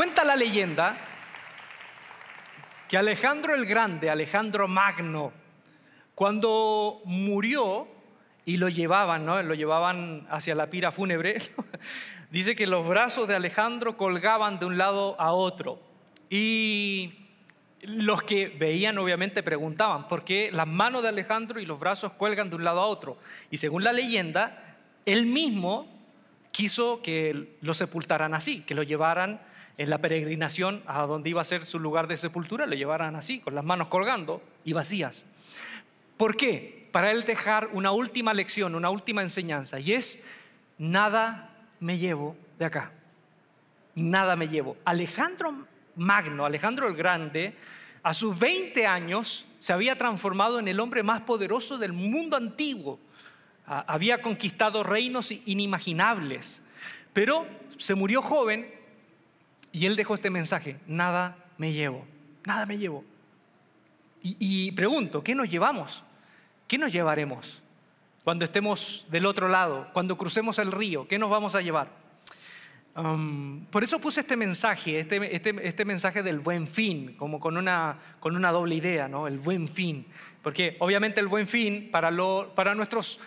Cuenta la leyenda que Alejandro el Grande, Alejandro Magno, cuando murió y lo llevaban, ¿no? Lo llevaban hacia la pira fúnebre, dice que los brazos de Alejandro colgaban de un lado a otro. Y los que veían obviamente preguntaban, ¿por qué las manos de Alejandro y los brazos cuelgan de un lado a otro? Y según la leyenda, él mismo quiso que lo sepultaran así, que lo llevaran en la peregrinación a donde iba a ser su lugar de sepultura, lo llevaran así, con las manos colgando y vacías. ¿Por qué? Para él dejar una última lección, una última enseñanza, y es, nada me llevo de acá, nada me llevo. Alejandro Magno, Alejandro el Grande, a sus 20 años se había transformado en el hombre más poderoso del mundo antiguo. Había conquistado reinos inimaginables, pero se murió joven y él dejó este mensaje, nada me llevo, nada me llevo. Y, pregunto, ¿qué nos llevamos? ¿Qué nos llevaremos cuando estemos del otro lado, cuando crucemos el río? ¿Qué nos vamos a llevar? Um, por eso puse este mensaje, este, este, este, mensaje del buen fin, como con una, con una doble idea, ¿no? El buen fin. Porque obviamente el buen fin para, lo, para nuestros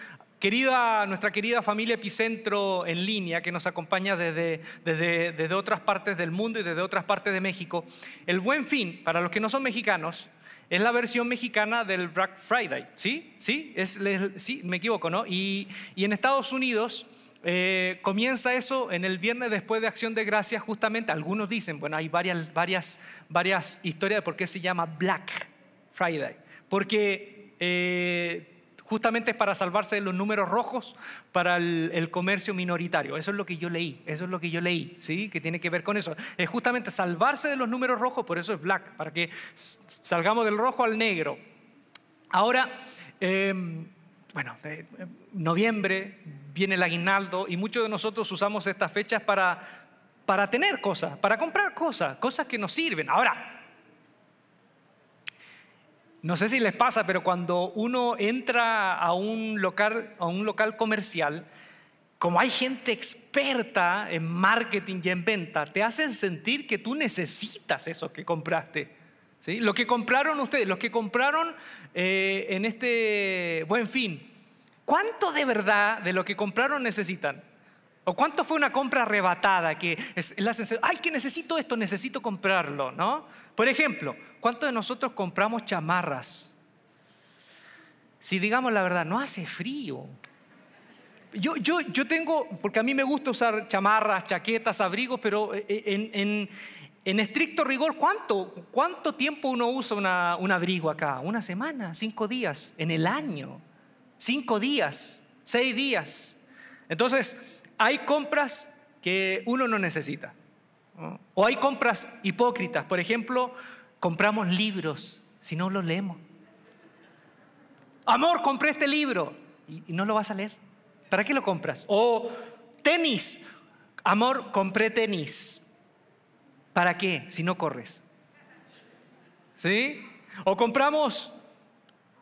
querida, nuestra querida familia Epicentro en línea, que nos acompaña desde, desde, desde otras partes del mundo y desde otras partes de México, el buen fin, para los que no son mexicanos, es la versión mexicana del Black Friday, ¿sí? ¿Sí? Es, sí, me equivoco, ¿no? Y, y en Estados Unidos eh, comienza eso en el viernes después de Acción de Gracias, justamente. Algunos dicen, bueno, hay varias, varias, varias historias de por qué se llama Black Friday. Porque eh, justamente para salvarse de los números rojos para el, comercio minoritario. Eso es lo que yo leí, eso es lo que yo leí, ¿sí? Que tiene que ver con eso. Es justamente salvarse de los números rojos, por eso es black, para que salgamos del rojo al negro. Ahora, em, bueno, eh, noviembre, viene el aguinaldo y muchos de nosotros usamos estas fechas para, para tener cosas, para comprar cosas, cosas que nos sirven. Ahora, no sé si les pasa, pero cuando uno entra a un local, a un local comercial, como hay gente experta en marketing y en venta, te hacen sentir que tú necesitas eso que compraste. ¿sí? Lo que compraron ustedes, los que compraron eh, en este buen fin, ¿Cuánto de verdad de lo que compraron necesitan? ¿O cuánto fue una compra arrebatada que es la sensación, ay, que necesito esto, necesito comprarlo, ¿no? Por ejemplo, ¿cuántos de nosotros compramos chamarras? Si digamos la verdad, no hace frío. Yo, yo, yo tengo, porque a mí me gusta usar chamarras, chaquetas, abrigos, pero eh, eh, en, en, estricto rigor, ¿cuánto, ¿cuánto tiempo uno usa una, un abrigo acá? ¿Una semana? ¿Cinco días? ¿En el año? cinco días, seis días. Entonces, hay compras que uno no necesita. O hay compras hipócritas. Por ejemplo, compramos libros si no los leemos. Amor, compré este libro y no lo vas a leer. ¿Para qué lo compras? O tenis. Amor, compré tenis. ¿Para qué? Si no corres. ¿Sí? O compramos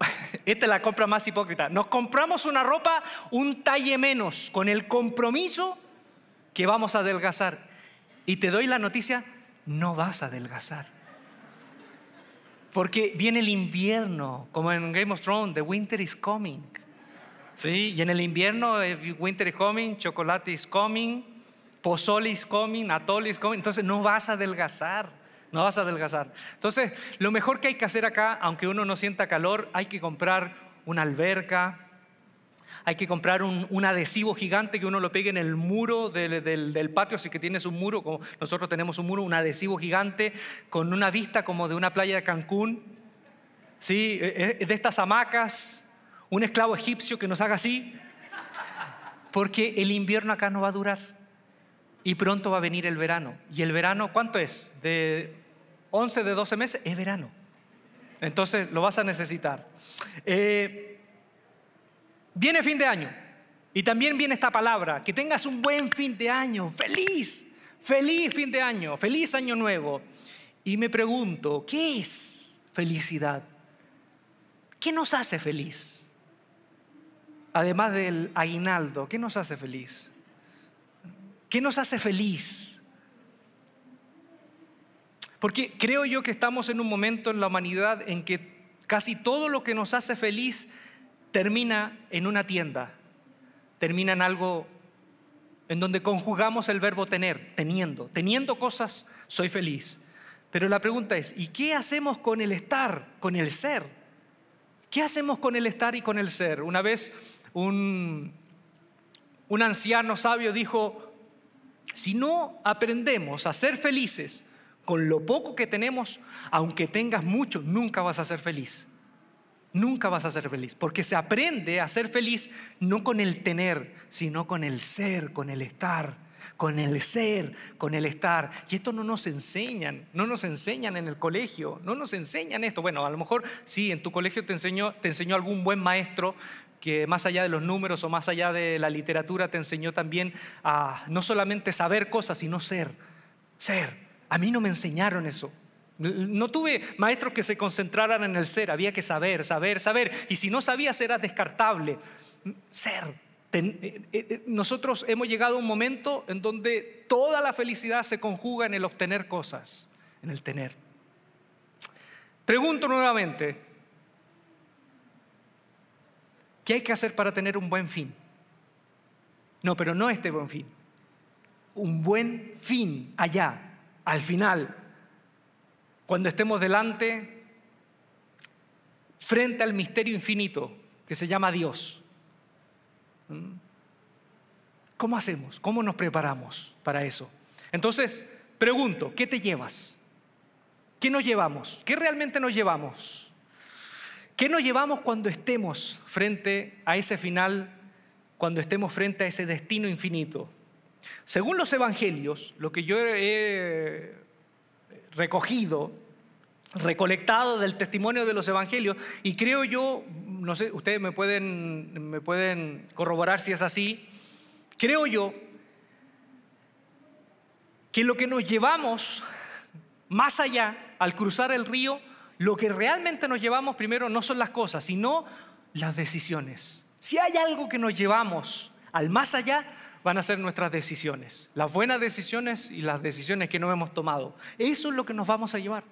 esta es la compra más hipócrita. Nos compramos una ropa un talle menos con el compromiso que vamos a adelgazar. Y te doy la noticia, no vas a adelgazar. Porque viene el invierno, como en Game of Thrones, the winter is coming. ¿Sí? Y en el invierno, winter is coming, chocolate is coming, pozole is coming, atole is coming. Entonces no vas a adelgazar no vas a adelgazar. Entonces, lo mejor que hay que hacer acá, aunque uno no sienta calor, hay que comprar una alberca, hay que comprar un, adhesivo gigante que uno lo pegue en el muro del, patio, así que tienes un muro, como nosotros tenemos un muro, un adhesivo gigante con una vista como de una playa de Cancún, ¿sí? E, e, de estas hamacas, un esclavo egipcio que nos haga así, porque el invierno acá no va a durar y pronto va a venir el verano. ¿Y el verano cuánto es? De 11 de 12 meses, es verano. Entonces lo vas a necesitar. Eh, viene fin de año y también viene esta palabra, que tengas un buen fin de año, feliz, feliz fin de año, feliz año nuevo. Y me pregunto, ¿qué es felicidad? ¿Qué nos hace feliz? Además del aguinaldo, ¿qué nos hace feliz? ¿Qué nos hace feliz? Porque creo yo que estamos en un momento en la humanidad en que casi todo lo que nos hace feliz termina en una tienda, termina en algo en donde conjugamos el verbo tener, teniendo. Teniendo cosas, soy feliz. Pero la pregunta es, ¿y qué hacemos con el estar, con el ser? ¿Qué hacemos con el estar y con el ser? Una vez un, un anciano sabio dijo, si no aprendemos a ser felices con lo poco que tenemos, aunque tengas mucho, nunca vas a ser feliz. Nunca vas a ser feliz, porque se aprende a ser feliz no con el tener, sino con el ser, con el estar, con el ser, con el estar. Y esto no nos enseñan, no nos enseñan en el colegio, no nos enseñan esto. Bueno, a lo mejor sí, en tu colegio te enseñó, te enseñó algún buen maestro que más allá de los números o más allá de la literatura te enseñó también a no solamente saber cosas, sino ser, ser. A mí no me enseñaron eso. No tuve maestros que se concentraran en el ser, había que saber, saber, saber. Y si no sabías era descartable. Ser. Eh, eh, eh, nosotros hemos llegado a un momento en donde toda la felicidad se conjuga en el obtener cosas, en el tener. Pregunto nuevamente, ¿qué hay que hacer para tener un buen fin? No, pero no este buen fin. Un buen fin allá, al final, cuando estemos delante, frente al misterio infinito que se llama Dios. ¿Mm? ¿Cómo hacemos? ¿Cómo nos preparamos para eso? Entonces, pregunto, ¿qué te llevas? ¿Qué nos llevamos? ¿Qué realmente nos llevamos? ¿Qué nos llevamos cuando estemos frente a ese final, cuando estemos frente a ese destino infinito? Según los evangelios, lo que yo he recogido, recolectado del testimonio de los evangelios, y creo yo, no sé, ustedes me pueden, me pueden corroborar si es así, creo yo que lo que nos llevamos más allá al cruzar el río, lo que realmente nos llevamos primero no son las cosas, sino las decisiones. Si hay algo que nos llevamos al más allá, van a ser nuestras decisiones, las buenas decisiones y las decisiones que no hemos tomado. Eso es lo que nos vamos a llevar,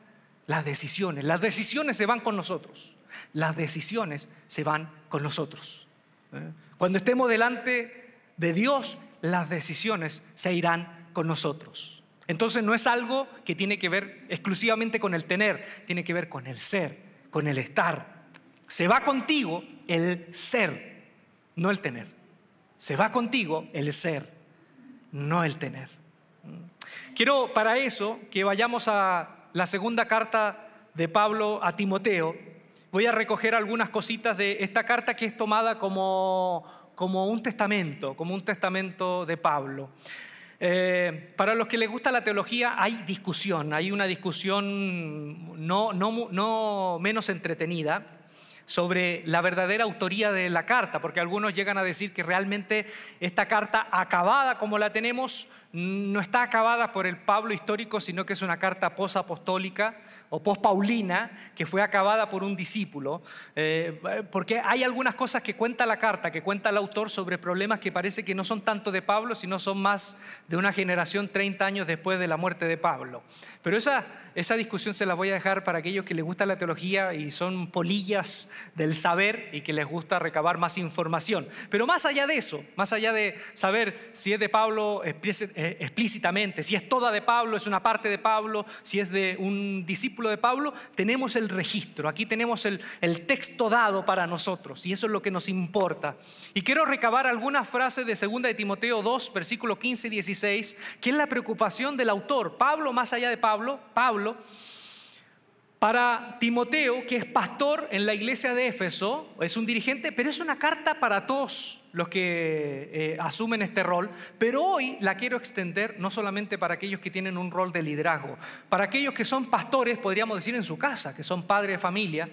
las decisiones. Las decisiones se van con nosotros, las decisiones se van con nosotros. ¿eh? Cuando estemos delante de Dios, las decisiones se irán con nosotros. Entonces no es algo que tiene que ver exclusivamente con el tener, tiene que ver con el ser, con el estar. Se va contigo el ser, no el tener. Se va contigo el ser, no el tener. Quiero para eso que vayamos a la segunda carta de Pablo a Timoteo. Voy a recoger algunas cositas de esta carta que es tomada como, como un testamento, como un testamento de Pablo. Eh, para los que les gusta la teología hay discusión, hay una discusión no, no, no menos entretenida sobre la verdadera autoría de la carta, porque algunos llegan a decir que realmente esta carta acabada como la tenemos no está acabada por el Pablo histórico, sino que es una carta posapostólica o pospaulina que fue acabada por un discípulo, eh, porque hay algunas cosas que cuenta la carta, que cuenta el autor sobre problemas que parece que no son tanto de Pablo, sino son más de una generación 30 años después de la muerte de Pablo. Pero esa, esa discusión se la voy a dejar para aquellos que les gusta la teología y son polillas del saber y que les gusta recabar más información. Pero más allá de eso, más allá de saber si es de Pablo, eh, explícitamente, si es toda de Pablo, es una parte de Pablo, si es de un discípulo de Pablo, tenemos el registro, aquí tenemos el, el texto dado para nosotros y eso es lo que nos importa. Y quiero recabar algunas frases de 2 de Timoteo 2, versículo 15 y 16, que es la preocupación del autor. Pablo, más allá de Pablo, Pablo, para Timoteo, que es pastor en la iglesia de Éfeso, es un dirigente, pero es una carta para todos los que eh, asumen este rol, pero hoy la quiero extender no solamente para aquellos que tienen un rol de liderazgo, para aquellos que son pastores, podríamos decir en su casa, que son padres de familia,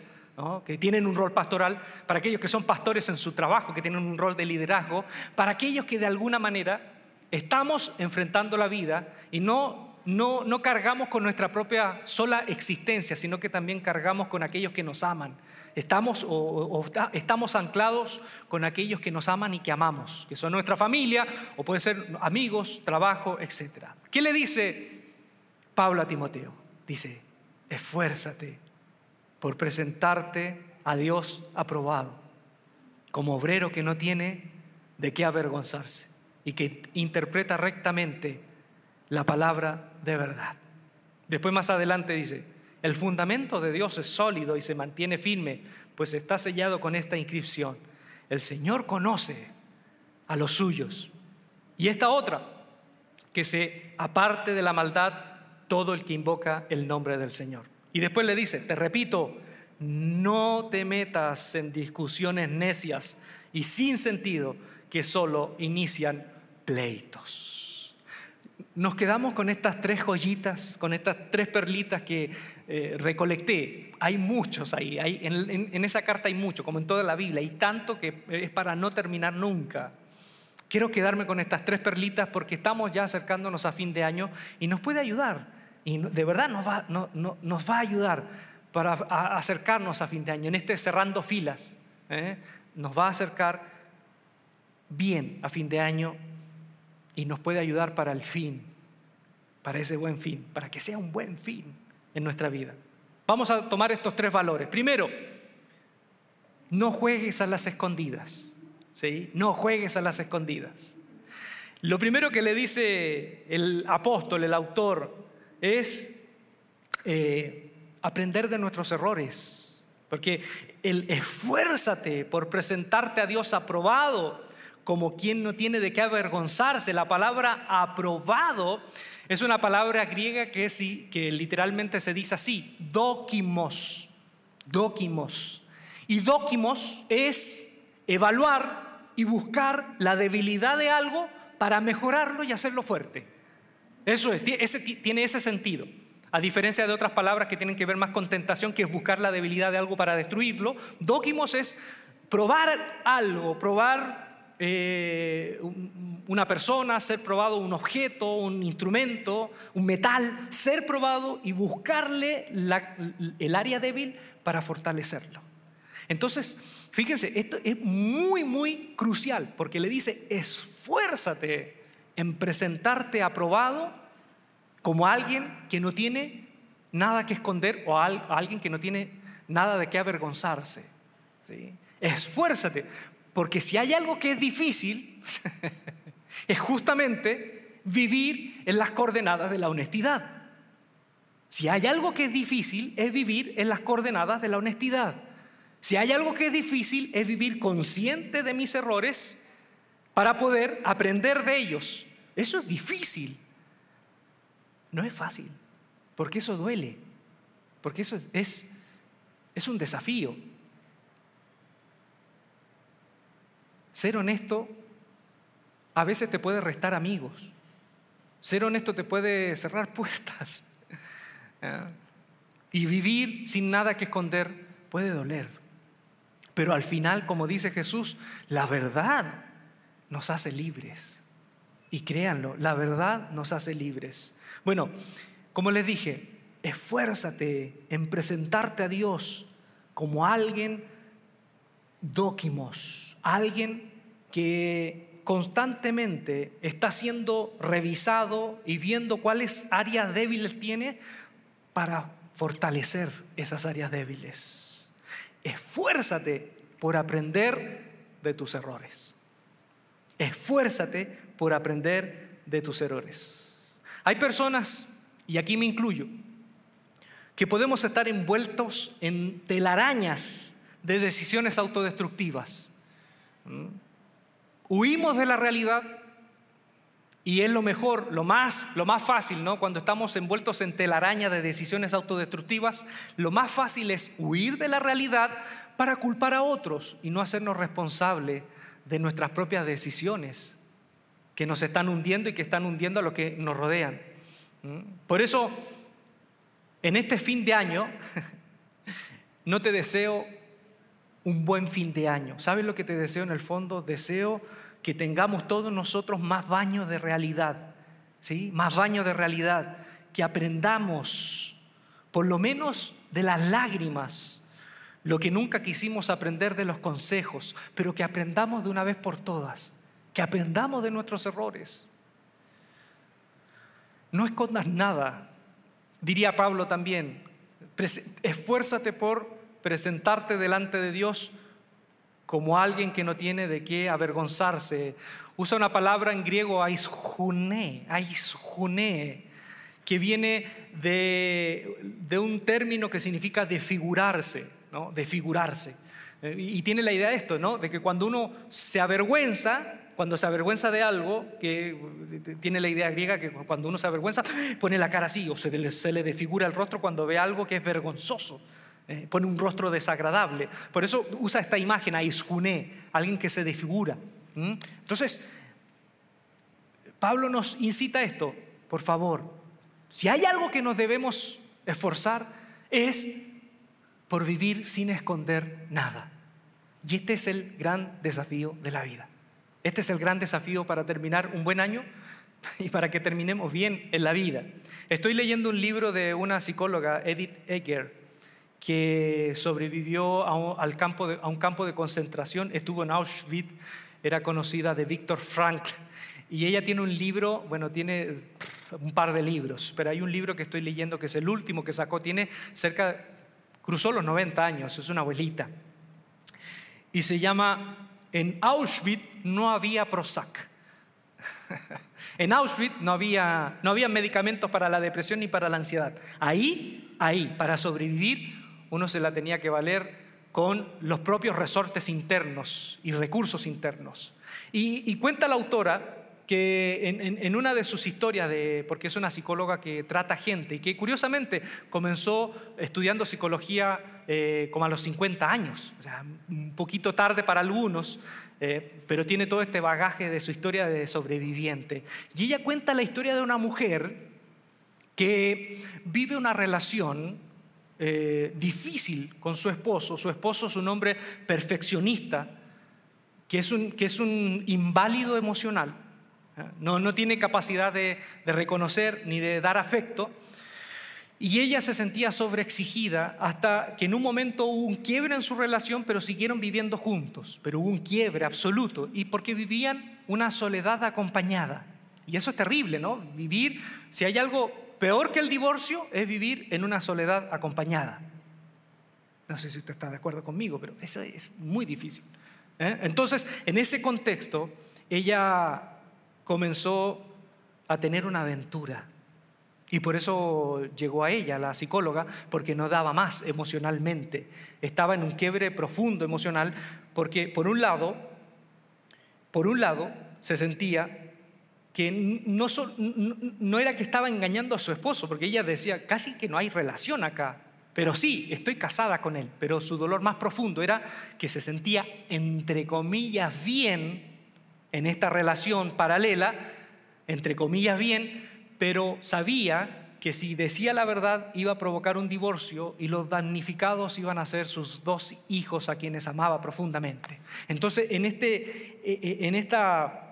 que tienen un rol pastoral, para aquellos que son pastores en su trabajo, que tienen un rol de liderazgo, para aquellos que de alguna manera estamos enfrentando la vida y no, no, no cargamos con nuestra propia sola existencia, sino que también cargamos con aquellos que nos aman Estamos, o, estamos anclados con aquellos que nos aman y que amamos, que son nuestra familia, o pueden ser amigos, trabajo, etc. ¿Qué le dice Pablo a Timoteo? dice, esfuérzate por presentarte a Dios aprobado, como obrero que no tiene de qué avergonzarse y que interpreta rectamente la palabra de verdad. Después más adelante dice, el fundamento de Dios es sólido y se mantiene firme, pues está sellado con esta inscripción. El Señor conoce a los suyos. Y esta otra, que se aparte de la maldad todo el que invoca el nombre del Señor. Y después le dice, te repito, no te metas en discusiones necias y sin sentido que solo inician pleitos. Nos quedamos con estas tres joyitas, con estas tres perlitas que eh, recolecté. Hay muchos ahí, hay, en, esa carta hay mucho, como en toda la Biblia, hay tanto que es para no terminar nunca. Quiero quedarme con estas tres perlitas porque estamos ya acercándonos a fin de año y nos puede ayudar. Y de verdad nos va, nos va a ayudar para acercarnos a fin de año, en este cerrando filas. ¿eh? Nos va a acercar bien a fin de año y nos puede ayudar para el fin, para ese buen fin, para que sea un buen fin en nuestra vida. Vamos a tomar estos tres valores. Primero, no juegues a las escondidas. ¿sí? No juegues a las escondidas. Lo primero que le dice el apóstol, el autor, es eh, aprender de nuestros errores. Porque el esfuérzate por presentarte a Dios aprobado como quien no tiene de qué avergonzarse. La palabra aprobado es una palabra griega que, literalmente se dice así, dokimos, dokimos. Y dokimos es evaluar y buscar la debilidad de algo para mejorarlo y hacerlo fuerte. Eso es, tiene ese sentido. A diferencia de otras palabras que tienen que ver más con tentación, que es buscar la debilidad de algo para destruirlo, dóquimos es probar algo, probar eh, una persona, ser probado un objeto, un instrumento, un metal, ser probado y buscarle el área débil para fortalecerlo. Entonces, Fíjense, esto es muy, muy crucial porque le dice, esfuérzate en presentarte aprobado como alguien que no tiene nada que esconder o alguien que no tiene nada de qué avergonzarse. ¿sí? Esfuérzate, porque si hay algo que es difícil, es justamente vivir en las coordenadas de la honestidad. Si hay algo que es difícil, es vivir en las coordenadas de la honestidad. Si hay algo que es difícil es vivir consciente de mis errores para poder aprender de ellos. Eso es difícil. No es fácil, porque eso duele, porque eso es, es un desafío. Ser honesto a veces te puede restar amigos. Ser honesto te puede cerrar puertas. ¿Ah? Y vivir sin nada que esconder puede doler. Pero al final, como dice Jesús, la verdad nos hace libres. Y créanlo, la verdad nos hace libres. Bueno, como les dije, esfuérzate en presentarte a Dios como alguien dóquimos, alguien que constantemente está siendo revisado y viendo cuáles áreas débiles tiene para fortalecer esas áreas débiles esfuérzate por aprender de tus errores. Esfuérzate por aprender de tus errores. Hay personas, y aquí me incluyo, que podemos estar envueltos en telarañas de decisiones autodestructivas. ¿Mm? Huimos de la realidad y es lo mejor, lo más, lo más fácil, ¿no? Cuando estamos envueltos en telaraña de decisiones autodestructivas, lo más fácil es huir de la realidad para culpar a otros y no hacernos responsables de nuestras propias decisiones que nos están hundiendo y que están hundiendo a los que nos rodean. ¿Mm? Por eso, en este fin de año, no te deseo un buen fin de año. ¿Sabes lo que te deseo en el fondo? Deseo que tengamos todos nosotros más baños de realidad, ¿sí? Más baños de realidad, que aprendamos por lo menos de las lágrimas, lo que nunca quisimos aprender de los consejos, pero que aprendamos de una vez por todas, que aprendamos de nuestros errores. No escondas nada Diría Pablo también, esfuérzate por presentarte delante de Dios como alguien que no tiene de qué avergonzarse. Usa una palabra en griego, aisjune, que viene de, de un término que significa desfigurarse, ¿no? desfigurarse. Eh, y tiene la idea de esto, ¿no? de que cuando uno se avergüenza, cuando se avergüenza de algo, que eh, tiene la idea griega que cuando uno se avergüenza, pone la cara así, o se le, se le desfigura el rostro cuando ve algo que es vergonzoso. Eh, pone un rostro desagradable. Por eso usa esta imagen, aisjuné, alguien que se desfigura. Entonces, Pablo nos incita a esto, por favor, si hay algo que nos debemos esforzar, es por vivir sin esconder nada. Y este es el gran desafío de la vida. Este es el gran desafío para terminar un buen año y para que terminemos bien en la vida. Estoy leyendo un libro de una psicóloga, Edith Eger, que sobrevivió a un, al campo de, a un campo de concentración, estuvo en Auschwitz, era conocida de Viktor Frankl. Y ella tiene un libro, bueno, tiene un par de libros, pero hay un libro que estoy leyendo que es el último que sacó, tiene cerca, cruzó los 90 años, es una abuelita. Y se llama, en Auschwitz no había Prozac. en Auschwitz no había, no había medicamentos para la depresión ni para la ansiedad. Ahí, ahí, para sobrevivir, uno se la tenía que valer con los propios resortes internos y recursos internos. Y, cuenta la autora que en, una de sus historias, de, porque es una psicóloga que trata gente y que curiosamente comenzó estudiando psicología eh, como a los 50 años, o sea, un poquito tarde para algunos, eh, pero tiene todo este bagaje de su historia de sobreviviente. Y ella cuenta la historia de una mujer que vive una relación eh, difícil con su esposo. Su esposo es un hombre perfeccionista, que es un, que es un inválido emocional no, no tiene capacidad de, reconocer ni de dar afecto. Y ella se sentía sobreexigida hasta que en un momento hubo un quiebre en su relación, pero siguieron viviendo juntos. Pero hubo un quiebre absoluto. Y porque vivían una soledad acompañada. Y eso es terrible, ¿no? Vivir, si hay algo peor que el divorcio, es vivir en una soledad acompañada. No sé si usted está de acuerdo conmigo, pero eso es muy difícil. ¿eh? Entonces, en ese contexto, ella comenzó a tener una aventura. Y por eso llegó a ella, la psicóloga, porque no daba más emocionalmente. Estaba en un quiebre profundo emocional, porque por un lado, por un lado, se sentía que no, era que estaba engañando a su esposo, porque ella decía, casi que no hay relación acá, pero sí, estoy casada con él, pero su dolor más profundo era que se sentía, entre comillas, bien en esta relación paralela, entre comillas bien, pero sabía que si decía la verdad iba a provocar un divorcio y los damnificados iban a ser sus dos hijos a quienes amaba profundamente. Entonces, en este, e, e, en esta,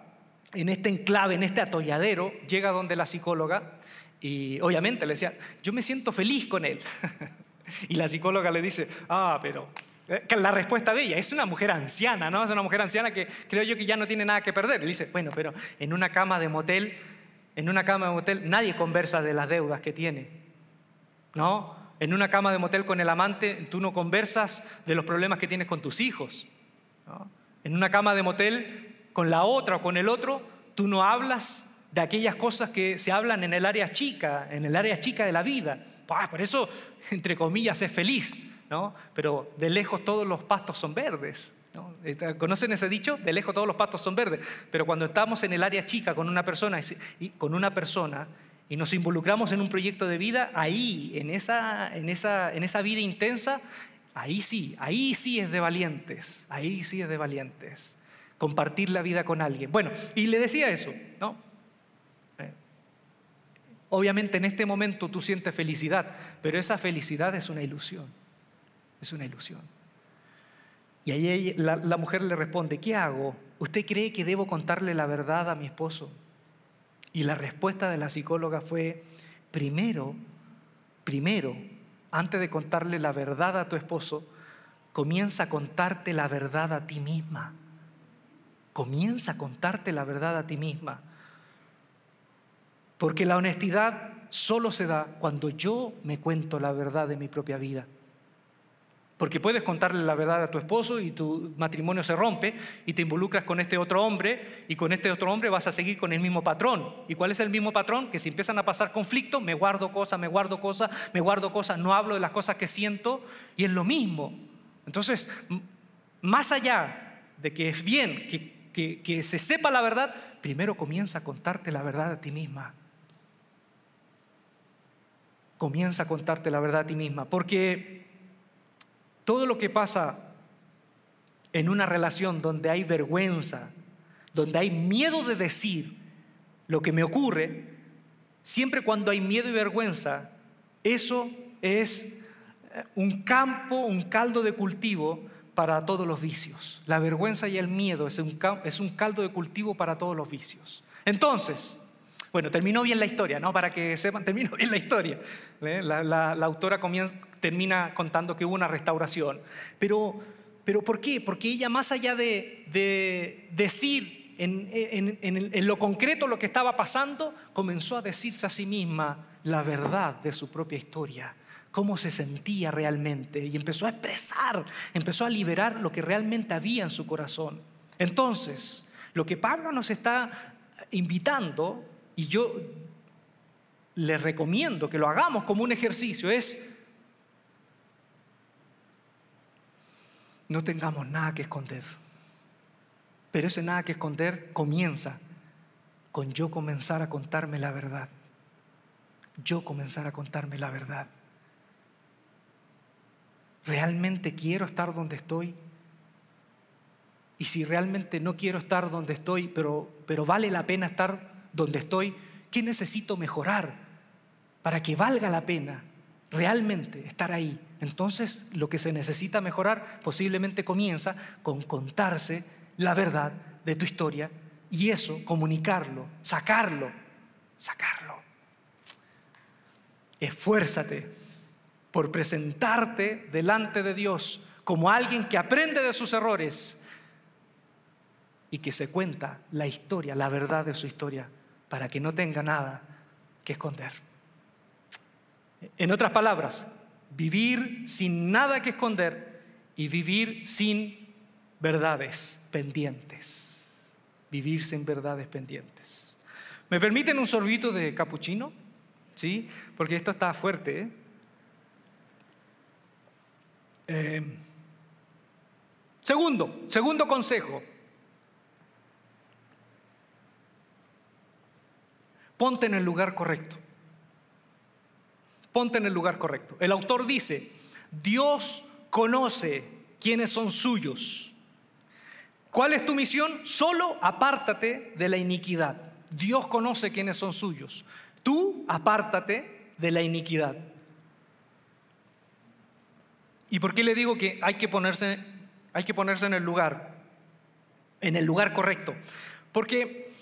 en este enclave, en este atolladero, llega donde la psicóloga y obviamente le decía, yo me siento feliz con él. y la psicóloga le dice, ah, pero eh, la respuesta de ella es una mujer anciana, ¿no? Es una mujer anciana que creo yo que ya no tiene nada que perder. Le dice, bueno, pero en una cama de motel, en una cama de motel nadie conversa de las deudas que tiene, ¿no? En una cama de motel con el amante tú no conversas de los problemas que tienes con tus hijos. En una cama de motel con la otra o con el otro tú no hablas de aquellas cosas que se hablan en el área chica, en el área chica de la vida. por eso, entre comillas, es feliz pero de lejos todos los pastos son verdes. ¿Conocen ese dicho? De lejos todos los pastos son verdes. Pero cuando estamos en el área chica con una persona y nos involucramos en un proyecto de vida, ahí, en esa, en esa vida intensa, ahí sí, ahí sí es de valientes, ahí sí es de valientes. Compartir la vida con alguien. Bueno, y le decía eso, ¿no? Eh, obviamente en este momento tú sientes felicidad, pero esa felicidad es una ilusión es una ilusión. Y ahí la, la, mujer le responde, ¿qué hago? ¿Usted cree que debo contarle la verdad a mi esposo? Y la respuesta de la psicóloga fue, primero, primero, antes de contarle la verdad a tu esposo, comienza a contarte la verdad a ti misma. Comienza a contarte la verdad a ti misma. Porque la honestidad solo se da cuando yo me cuento la verdad de mi propia vida. Porque puedes contarle la verdad a tu esposo y tu matrimonio se rompe y te involucras con este otro hombre y con este otro hombre vas a seguir con el mismo patrón. ¿Y cuál es el mismo patrón? Que si empiezan a pasar conflictos, me guardo cosas, me guardo cosas, me guardo cosas, no hablo de las cosas que siento y es lo mismo. Entonces, más allá de que es bien que, que se sepa la verdad, primero comienza a contarte la verdad a ti misma. Comienza a contarte la verdad a ti misma. Porque todo lo que pasa en una relación donde hay vergüenza, donde hay miedo de decir lo que me ocurre, siempre cuando hay miedo y vergüenza, eso es eh, un campo, un caldo de cultivo para todos los vicios. La vergüenza y el miedo es un, es un caldo de cultivo para todos los vicios. Entonces, bueno, terminó bien la historia, ¿no? Para que sepan, terminó bien la historia. ¿eh? La, autora termina contando que hubo una restauración. Pero, pero ¿por qué? Porque ella, más allá de, decir en, en, lo concreto lo que estaba pasando, comenzó a decirse a sí misma la verdad de su propia historia cómo se sentía realmente y empezó a expresar, empezó a liberar lo que realmente había en su corazón. Entonces, lo que Pablo nos está invitando y yo les recomiendo que lo hagamos como un ejercicio, es no tengamos nada que esconder. Pero ese nada que esconder comienza con yo comenzar a contarme la verdad. Yo comenzar a contarme la verdad. ¿Realmente quiero estar donde estoy? Y si realmente no quiero estar donde estoy, pero, pero vale la pena estar donde estoy, qué necesito mejorar para que valga la pena realmente estar ahí. Entonces lo que se necesita mejorar posiblemente comienza con contarse la verdad de tu historia y eso, comunicarlo, sacarlo, sacarlo. Esfuérzate por presentarte delante de Dios como alguien que aprende de sus errores y que se cuenta la historia, la verdad de su historia para que no tenga nada que esconder. En otras palabras, vivir sin nada que esconder y vivir sin verdades pendientes. Vivir sin verdades pendientes. ¿Me permiten un sorbito de capuchino? ¿Sí? Porque esto está fuerte. ¿eh? Eh, segundo, segundo consejo. Ponte en el lugar correcto. Ponte en el lugar correcto. El autor dice, Dios conoce quiénes son suyos. ¿Cuál es tu misión? Solo apártate de la iniquidad. Dios conoce quiénes son suyos. Tú apártate de la iniquidad. ¿Y por qué le digo que hay que ponerse, hay que ponerse en el lugar, en el lugar correcto? Porque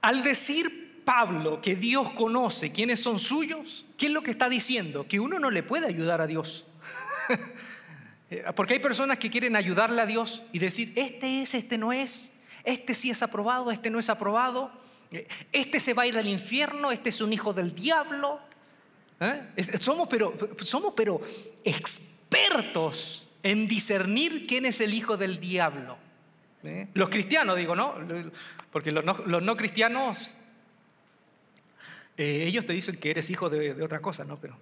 al decir Pablo que Dios conoce quiénes son suyos, ¿qué es lo que está diciendo? Que uno no le puede ayudar a Dios. Porque hay personas que quieren ayudarle a Dios y decir, este es, este no es, este sí es aprobado, este no es aprobado, este se va a ir al infierno, este es un hijo del diablo. ¿Eh? Somos, pero, somos pero expertos en discernir quién es el hijo del diablo. ¿Eh? Los cristianos, digo, ¿no? Porque los no cristianos eh, ellos te dicen que eres hijo de, otra cosa, ¿no? Pero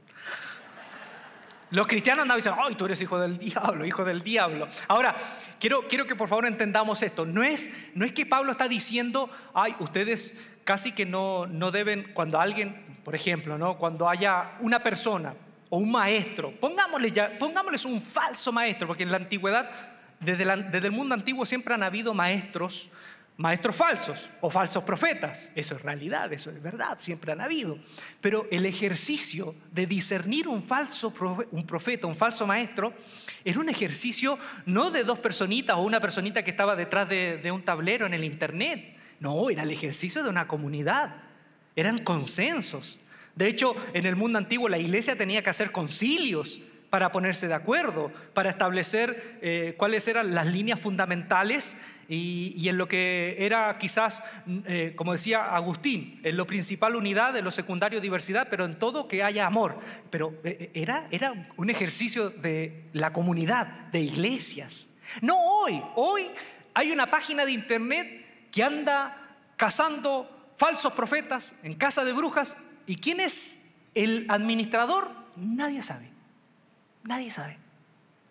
los cristianos no dicen, ay, tú eres hijo del diablo, hijo del diablo. Ahora, quiero, quiero que por favor entendamos esto. No es, no es que Pablo está diciendo, ay, ustedes casi que no, no deben, cuando alguien, por ejemplo, ¿no? cuando haya una persona o un maestro, pongámosle ya, pongámosles un falso maestro, porque en la antigüedad, desde, el mundo antiguo siempre han habido maestros maestros falsos o falsos profetas. Eso es realidad, eso es verdad, siempre han habido. Pero el ejercicio de discernir un falso un profeta, un falso maestro, era un ejercicio no de dos personitas o una personita que estaba detrás de, de un tablero en el internet. No, era el ejercicio de una comunidad. Eran consensos. De hecho, en el mundo antiguo la iglesia tenía que hacer concilios para ponerse de acuerdo, para establecer eh, cuáles eran las líneas fundamentales y, en lo que era quizás, eh, como decía Agustín, en lo principal unidad, en lo secundario diversidad, pero en todo que haya amor. Pero eh, era, era un ejercicio de la comunidad, de iglesias. No hoy, hoy hay una página de internet que anda cazando falsos profetas en casa de brujas y quién es el administrador, nadie sabe. Nadie sabe.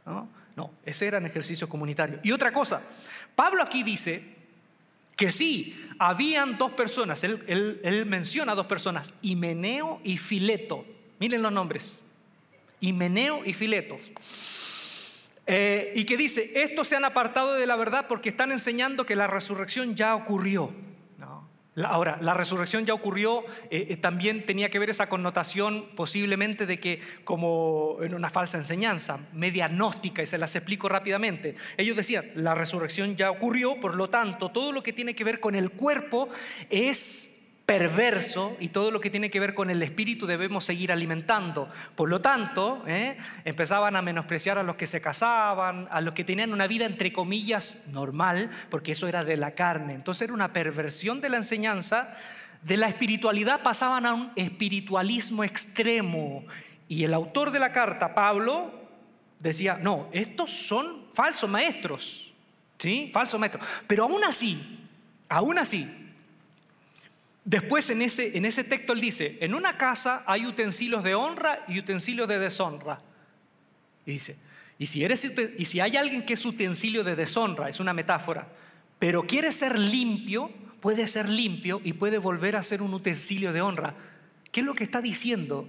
¿no? no, ese era un ejercicio comunitario. Y otra cosa, Pablo aquí dice que sí, habían dos personas, él, menciona dos personas, Himeneo y Fileto. Miren los nombres, Himeneo y Fileto. Eh, y que dice, estos se han apartado de la verdad porque están enseñando que la resurrección ya ocurrió. Ahora, la resurrección ya ocurrió, eh, eh, también tenía que ver esa connotación posiblemente de que como en una falsa enseñanza, media gnóstica, y se las explico rápidamente. Ellos decían, la resurrección ya ocurrió, por lo tanto, todo lo que tiene que ver con el cuerpo es perverso y todo lo que tiene que ver con el espíritu debemos seguir alimentando. Por lo tanto, ¿eh? empezaban a menospreciar a los que se casaban, a los que tenían una vida entre comillas normal, porque eso era de la carne. Entonces era una perversión de la enseñanza. De la espiritualidad pasaban a un espiritualismo extremo. Y el autor de la carta, Pablo, decía, no, estos son falsos maestros. ¿Sí? Falsos maestros. Pero aún así, aún así, Después en ese, en ese texto él dice, en una casa hay utensilios de honra y utensilios de deshonra. Y dice, y si, eres, y si hay alguien que es utensilio de deshonra, es una metáfora, pero quiere ser limpio, puede ser limpio y puede volver a ser un utensilio de honra. ¿Qué es lo que está diciendo?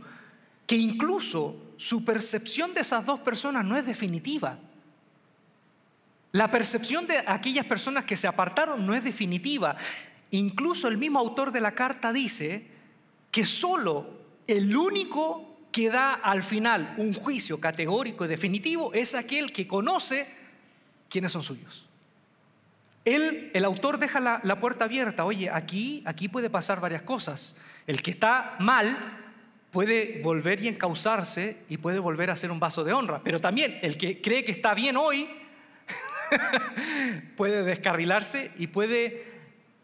Que incluso su percepción de esas dos personas no es definitiva. La percepción de aquellas personas que se apartaron no es definitiva. Incluso el mismo autor de la carta dice que solo el único que da al final un juicio categórico y definitivo es aquel que conoce quiénes son suyos. El autor deja la, puerta abierta. Oye, aquí, aquí puede pasar varias cosas. El que está mal puede volver y encauzarse y puede volver a ser un vaso de honra. Pero también el que cree que está bien hoy puede descarrilarse y puede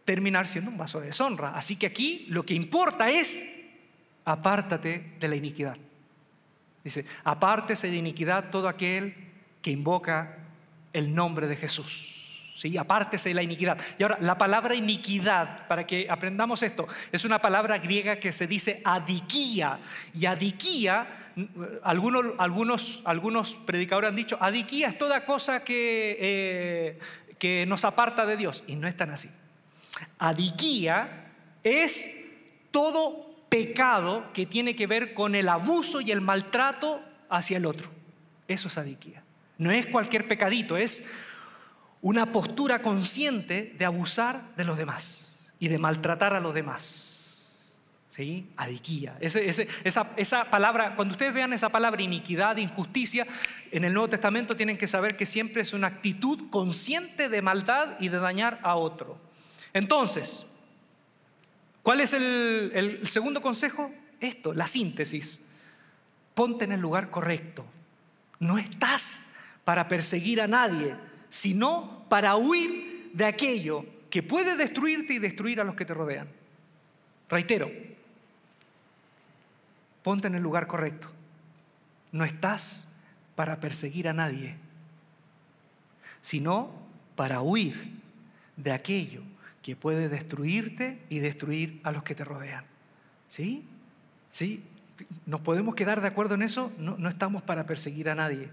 terminar siendo un vaso de deshonra. Así que aquí lo que importa es apártate de la iniquidad. Dice, apártese de iniquidad todo aquel que invoca el nombre de Jesús. ¿Sí? Apártese de la iniquidad. Y ahora, la palabra iniquidad, para que aprendamos esto, es una palabra griega que se dice adiquía. Y adiquía, algunos, algunos, algunos predicadores han dicho, adiquía es toda cosa que, eh, que nos aparta de Dios. Y no es tan así. Adiquía es todo pecado que tiene que ver con el abuso y el maltrato hacia el otro. Eso es adiquía. No es cualquier pecadito, es una postura consciente de abusar de los demás y de maltratar a los demás. ¿Sí? Adiquía. esa, esa palabra, cuando ustedes vean esa palabra iniquidad, injusticia, en el Nuevo Testamento tienen que saber que siempre es una actitud consciente de maldad y de dañar a otro. Entonces, ¿cuál es el, segundo consejo? Esto, la síntesis. Ponte en el lugar correcto. No estás para perseguir a nadie, sino para huir de aquello que puede destruirte y destruir a los que te rodean. Reitero, ponte en el lugar correcto. No estás para perseguir a nadie, sino para huir de aquello que puede destruirte y destruir a los que te rodean. ¿Sí? ¿Sí? ¿Nos podemos quedar de acuerdo en eso? No, no estamos para perseguir a nadie.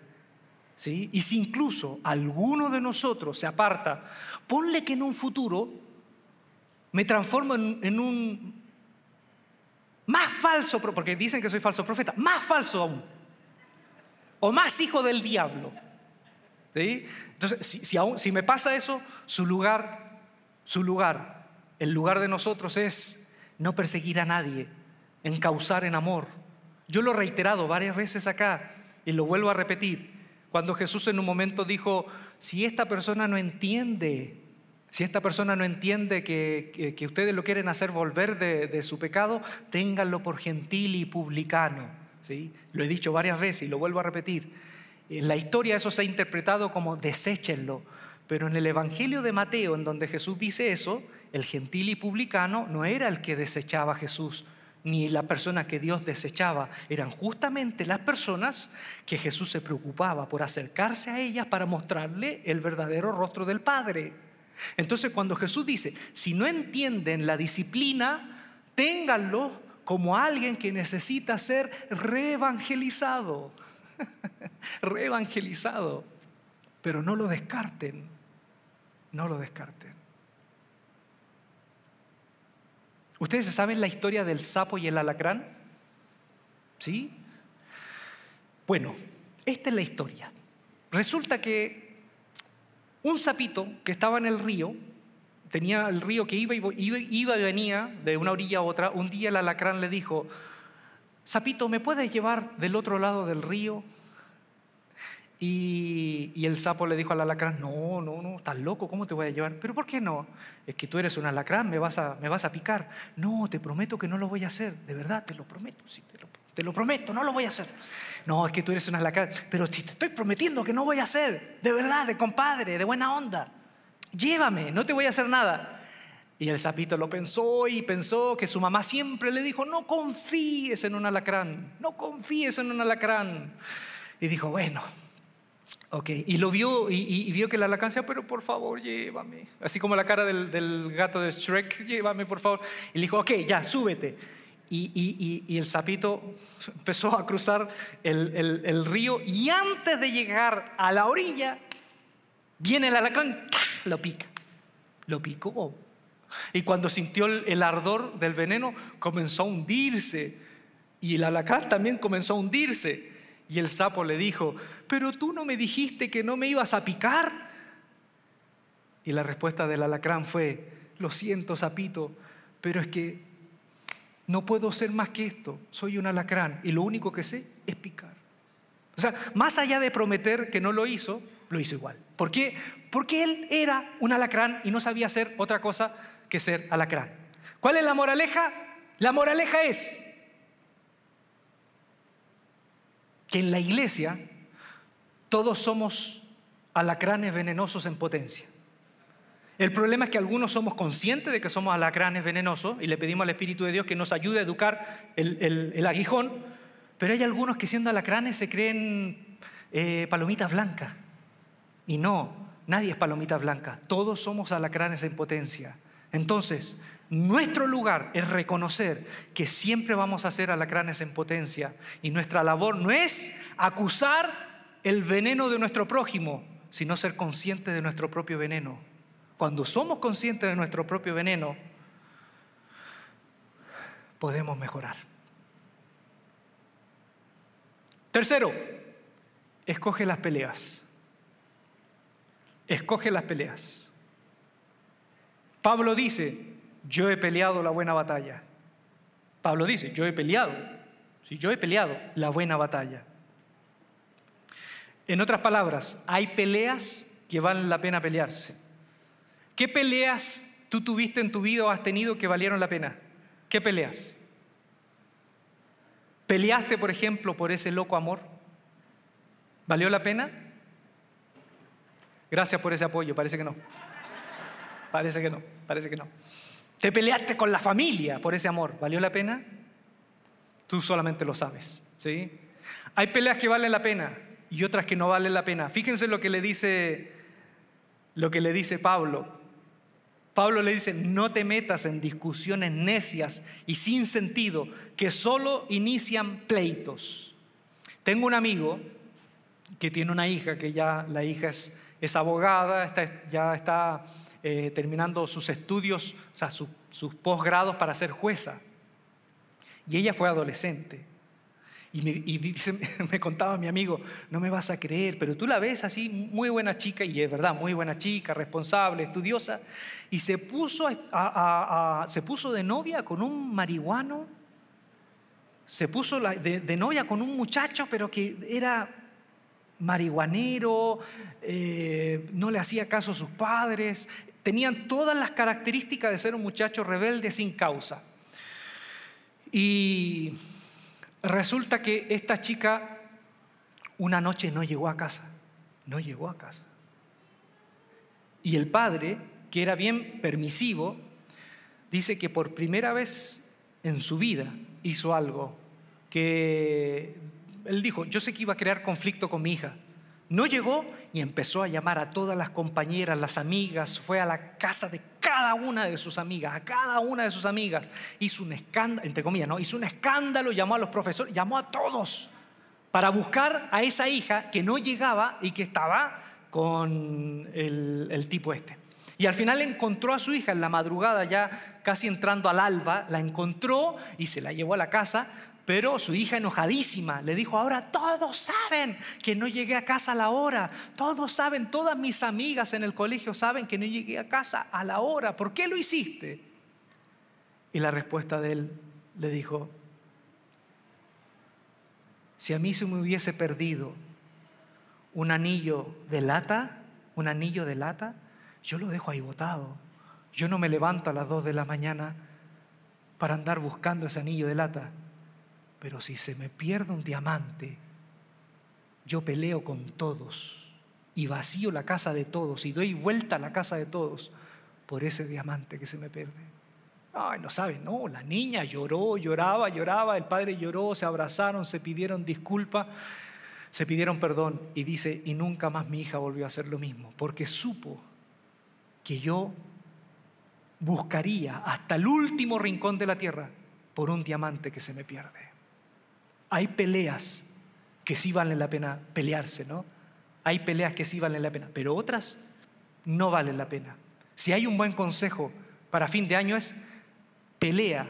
¿Sí? Y si incluso alguno de nosotros se aparta, ponle que en un futuro me transformo en, un más falso, porque dicen que soy falso profeta, más falso aún, o más hijo del diablo. ¿Sí? Entonces, si, aún, si me pasa eso, su lugar su lugar, el lugar de nosotros es no perseguir a nadie, encauzar en amor. Yo lo he reiterado varias veces acá y lo vuelvo a repetir. Cuando Jesús en un momento dijo, si esta persona no entiende, si esta persona no entiende que, ustedes lo quieren hacer volver de, de, su pecado, ténganlo por gentil y publicano. ¿sí? Lo he dicho varias veces y lo vuelvo a repetir. En la historia eso se ha interpretado como deséchenlo, pero en el Evangelio de Mateo, en donde Jesús dice eso, el gentil y publicano no era el que desechaba a Jesús, ni la persona que Dios desechaba, eran justamente las personas que Jesús se preocupaba por acercarse a ellas para mostrarle el verdadero rostro del Padre. Entonces cuando Jesús dice, si no entienden la disciplina, ténganlo como alguien que necesita ser reevangelizado, reevangelizado, pero no lo descarten, no lo descarten. ¿Ustedes saben la historia del sapo y el alacrán? ¿Sí? Bueno, esta es la historia. Resulta que un sapito que estaba en el río, tenía el río que iba iba, y venía de una orilla a otra, un día el alacrán le dijo, sapito, ¿me puedes llevar del otro lado del río? Y, el sapo le dijo al alacrán, no, no, no, estás loco, ¿cómo te voy a llevar? Pero ¿por qué no? Es que tú eres un alacrán, me vas a, me vas a picar. No, te prometo que no lo voy a hacer, de verdad, te lo prometo, sí, te lo, te lo prometo, no lo voy a hacer. No, es que tú eres un alacrán, pero si te estoy prometiendo que no voy a hacer, de verdad, de compadre, de buena onda, llévame, no te voy a hacer nada. Y el sapito lo pensó y pensó que su mamá siempre le dijo, no confíes en un alacrán, no confíes en un alacrán. Y dijo, bueno, Ok, y lo vio y, vio que la alacrán decía, pero por favor, llévame. Así como la cara del, gato de Shrek, llévame por favor. Y le dijo, ok, ya, súbete. Y, el sapito empezó a cruzar el, río y antes de llegar a la orilla, viene el alacrán, lo pica. Lo picó. Y cuando sintió el ardor del veneno, comenzó a hundirse. Y el alacrán también comenzó a hundirse. Y el sapo le dijo, pero tú no me dijiste que no me ibas a picar. Y la respuesta del alacrán fue, lo siento, sapito, pero es que no puedo ser más que esto. Soy un alacrán y lo único que sé es picar. O sea, más allá de prometer que no lo hizo, lo hizo igual. ¿Por qué? Porque él era un alacrán y no sabía hacer otra cosa que ser alacrán. ¿Cuál es la moraleja? La moraleja es, que en la iglesia todos somos alacranes venenosos en potencia. El problema es que algunos somos conscientes de que somos alacranes venenosos y le pedimos al Espíritu de Dios que nos ayude a educar el, aguijón, pero hay algunos que siendo alacranes se creen eh, palomitas blancas. Y no, nadie es palomita blanca, todos somos alacranes en potencia. Entonces, nuestro lugar es reconocer que siempre vamos a ser alacranes en potencia y nuestra labor no es acusar el veneno de nuestro prójimo, sino ser conscientes de nuestro propio veneno. Cuando somos conscientes de nuestro propio veneno, podemos mejorar. Tercero, escoge las peleas. Escoge las peleas. Pablo dice, yo he peleado la buena batalla. Pablo dice, yo he peleado, si yo he peleado la buena batalla. En otras palabras, hay peleas que valen la pena pelearse. ¿Qué peleas tú tuviste en tu vida o has tenido que valieron la pena? ¿Qué peleas? ¿Peleaste, por ejemplo, por ese loco amor? ¿Valió la pena? Gracias por ese apoyo, parece que no. Parece que no, parece que no. Te peleaste con la familia por ese amor. ¿Valió la pena? Tú solamente lo sabes. ¿sí? Hay peleas que valen la pena y otras que no valen la pena. Fíjense lo que le dice, lo que le dice Pablo. Pablo le dice, no te metas en discusiones necias y sin sentido que solo inician pleitos. Tengo un amigo que tiene una hija, que ya la hija es, es abogada, ya está eh, terminando sus estudios, o sea, sus posgrados para ser jueza. Y ella fue adolescente. Y, me, contaba mi amigo, no me vas a creer, pero tú la ves así, muy buena chica, y es verdad, muy buena chica, responsable, estudiosa, y se puso, se puso de novia con un marihuano, se puso de, de novia con un muchacho, pero que era marihuanero, eh, no le hacía caso a sus padres, tenían todas las características de ser un muchacho rebelde sin causa. Y resulta que esta chica una noche no llegó a casa, no llegó a casa. Y el padre, que era bien permisivo, dice que por primera vez en su vida hizo algo que él dijo, yo sé que iba a crear conflicto con mi hija. No llegó y empezó a llamar a todas las compañeras, las amigas, fue a la casa de cada una de sus amigas, a cada una de sus amigas, hizo un escándalo. Hizo un escándalo, llamó a los profesores, llamó a todos para buscar a esa hija que no llegaba y que estaba con el, el tipo este. Y al final encontró a su hija en la madrugada, ya casi entrando al alba, la encontró y se la llevó a la casa, pero su hija enojadísima le dijo, ahora todos saben que no llegué a casa a la hora, todos saben, todas mis amigas en el colegio saben que no llegué a casa a la hora, ¿por qué lo hiciste? Y la respuesta de él le dijo, si a mí se me hubiese perdido un anillo de lata, un anillo de lata, yo lo dejo ahí botado. Yo no me levanto a las dos de la mañana para andar buscando ese anillo de lata. Pero si se me pierde un diamante, yo peleo con todos y vacío la casa de todos y doy vuelta a la casa de todos por ese diamante que se me pierde. Ay, no saben, no, la niña lloró, lloraba, lloraba, el padre lloró, se abrazaron, se pidieron disculpa, se pidieron perdón y dice, y nunca más mi hija volvió a hacer lo mismo, porque supo que yo buscaría hasta el último rincón de la tierra por un diamante que se me pierde. Hay peleas que sí valen la pena pelearse, ¿no? Hay peleas que sí valen la pena, pero otras no valen la pena. Si hay un buen consejo para fin de año es pelea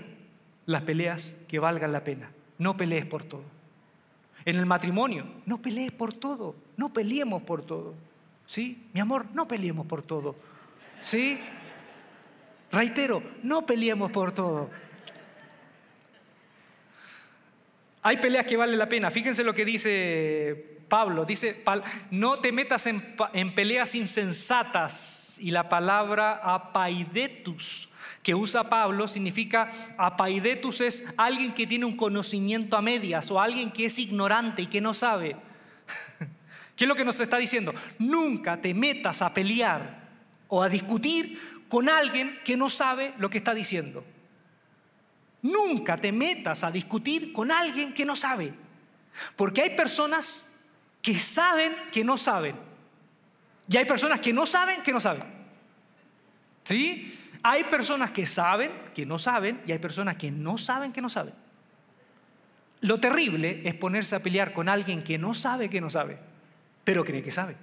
las peleas que valgan la pena. No pelees por todo. En el matrimonio, no pelees por todo. No peleemos por todo. ¿Sí? Mi amor, no peleemos por todo. ¿Sí? Reitero, no peleemos por todo. Hay peleas que valen la pena. Fíjense lo que dice Pablo. Dice, no te metas en, peleas insensatas. Y la palabra apaidetus que usa Pablo significa apaidetus es alguien que tiene un conocimiento a medias o alguien que es ignorante y que no sabe. ¿Qué es lo que nos está diciendo? Nunca te metas a pelear o a discutir con alguien que no sabe lo que está diciendo. Nunca te metas a discutir con alguien que no sabe. Porque hay personas que saben que no saben. Y hay personas que no saben que no saben. ¿Sí? Hay personas que saben que no saben y hay personas que no saben que no saben. Lo terrible es ponerse a pelear con alguien que no sabe que no sabe, pero cree que sabe.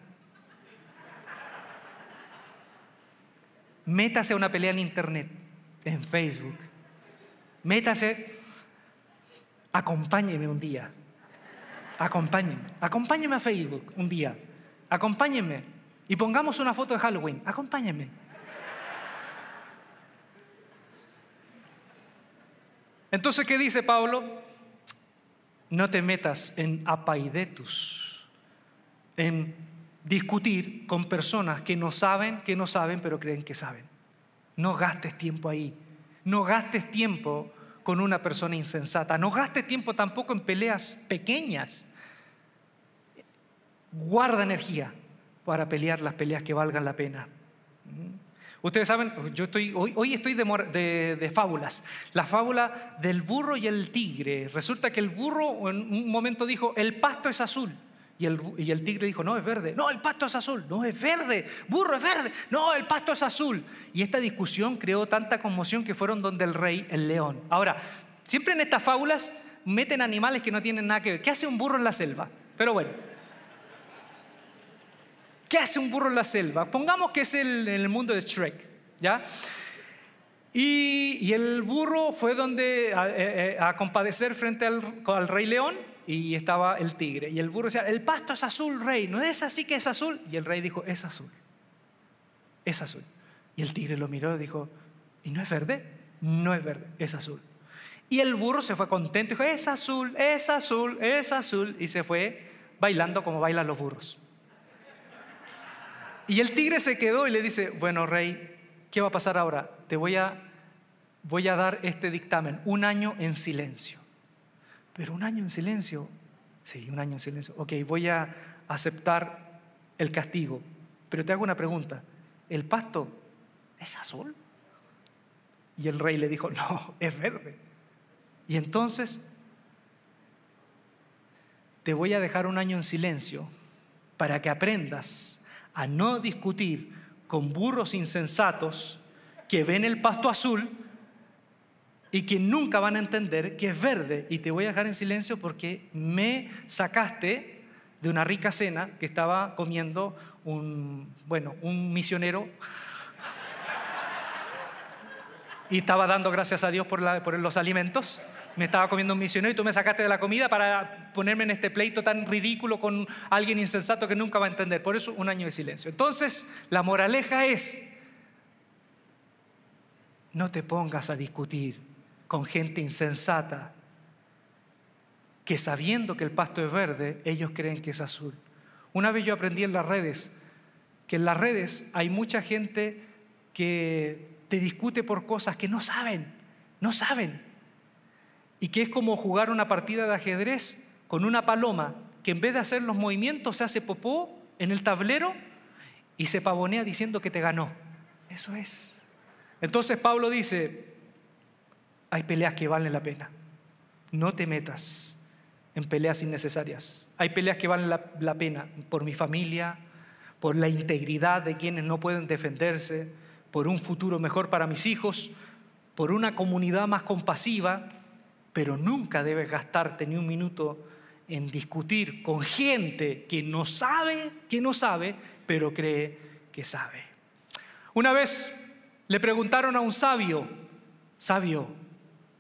Métase a una pelea en internet, en Facebook, Métase, acompáñeme un día. Acompáñeme. Acompáñeme a Facebook un día. Acompáñeme. Y pongamos una foto de Halloween. Acompáñeme. Entonces, ¿qué dice Pablo? No te metas en apaidetus, en discutir con personas que no saben, que no saben, pero creen que saben. No gastes tiempo ahí. No gastes tiempo con una persona insensata. No gastes tiempo tampoco en peleas pequeñas. Guarda energía para pelear las peleas que valgan la pena. Mm. Ustedes saben, yo estoy, hoy, hoy estoy de, de, fábulas. La fábula del burro y el tigre. Resulta que el burro en un momento dijo, el pasto es azul. Y el, tigre dijo, no, es verde. No, el pasto es azul. No, es verde. Burro, es verde. No, el pasto es azul. Y esta discusión creó tanta conmoción que fueron donde el rey, el león. Ahora, siempre en estas fábulas meten animales que no tienen nada que ver. ¿Qué hace un burro en la selva? Pero bueno. ¿Qué hace un burro en la selva? Pongamos que es el, mundo de Shrek, ¿ya? Y, el burro fue donde a, eh, eh, compadecer frente al rey león y estaba el tigre. Y el burro decía, el pasto es azul, rey, ¿no es así que es azul? Y el rey dijo, es azul, es azul. Y el tigre lo miró y dijo, ¿y no es verde? No es verde, es azul. Y el burro se fue contento y dijo, es azul, es azul, es azul. Y se fue bailando como bailan los burros. Y el tigre se quedó y le dice, bueno, rey, ¿qué va a pasar ahora? Te voy a, voy a dar este dictamen, un año en silencio pero un año en silencio. Sí, un año en silencio. Ok, voy a aceptar el castigo. Pero te hago una pregunta. ¿El pasto es azul? Y el rey le dijo, no, es verde. Y entonces te voy a dejar un año en silencio para que aprendas a no discutir con burros insensatos que ven el pasto azul y que nunca van a entender que es verde. Y te voy a dejar en silencio porque me sacaste de una rica cena que estaba comiendo un, bueno, un misionero y estaba dando gracias a Dios por, por los alimentos me estaba comiendo un misionero y tú me sacaste de la comida para ponerme en este pleito tan ridículo con alguien insensato que nunca va a entender. Por eso un año de silencio. Entonces, la moraleja es, no te pongas a discutir con gente insensata que sabiendo que el pasto es verde, ellos creen que es azul. Una vez yo aprendí en las redes que en las redes hay mucha gente que te discute por cosas que no saben, no saben y que es como jugar una partida de ajedrez con una paloma que en vez de hacer los movimientos se hace popó en el tablero y se pavonea diciendo que te ganó. Eso es. Entonces Pablo dice, hay peleas que valen la pena. No te metas en peleas innecesarias. Hay peleas que valen la, la pena por mi familia, por la integridad de quienes no pueden defenderse, por un futuro mejor para mis hijos, por una comunidad más compasiva, pero nunca debes gastarte ni un minuto en discutir con gente que no sabe, que no sabe, pero cree que sabe. Una vez le preguntaron a un sabio, sabio,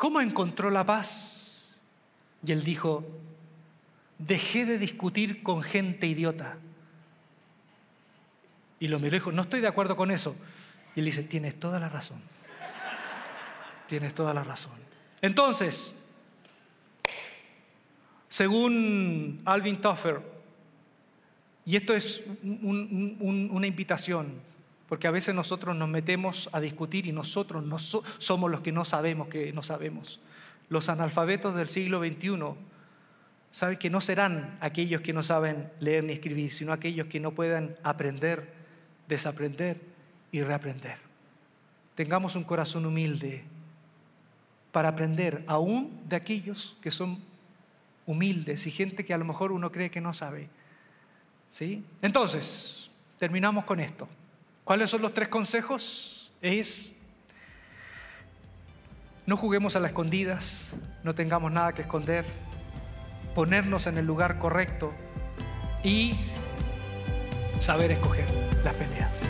¿cómo encontró la paz? Y él dijo, dejé de discutir con gente idiota. Y lo miró y dijo, no estoy de acuerdo con eso. Y él dice, tienes toda la razón. Tienes toda la razón. Entonces, según Alvin Toffer, y esto es una invitación, porque a veces nosotros nos metemos a discutir y nosotros no somos los que no sabemos que no sabemos. Los analfabetos del siglo XXI saben que no serán aquellos que no saben leer ni escribir, sino aquellos que no puedan aprender, desaprender y reaprender. Tengamos un corazón humilde para aprender aún de aquellos que son humildes y gente que a lo mejor uno cree que no sabe. ¿Sí? Entonces, terminamos con esto. ¿Cuáles son los tres consejos? Es, no juguemos a las escondidas, no tengamos nada que esconder, ponernos en el lugar correcto y saber escoger las peleas.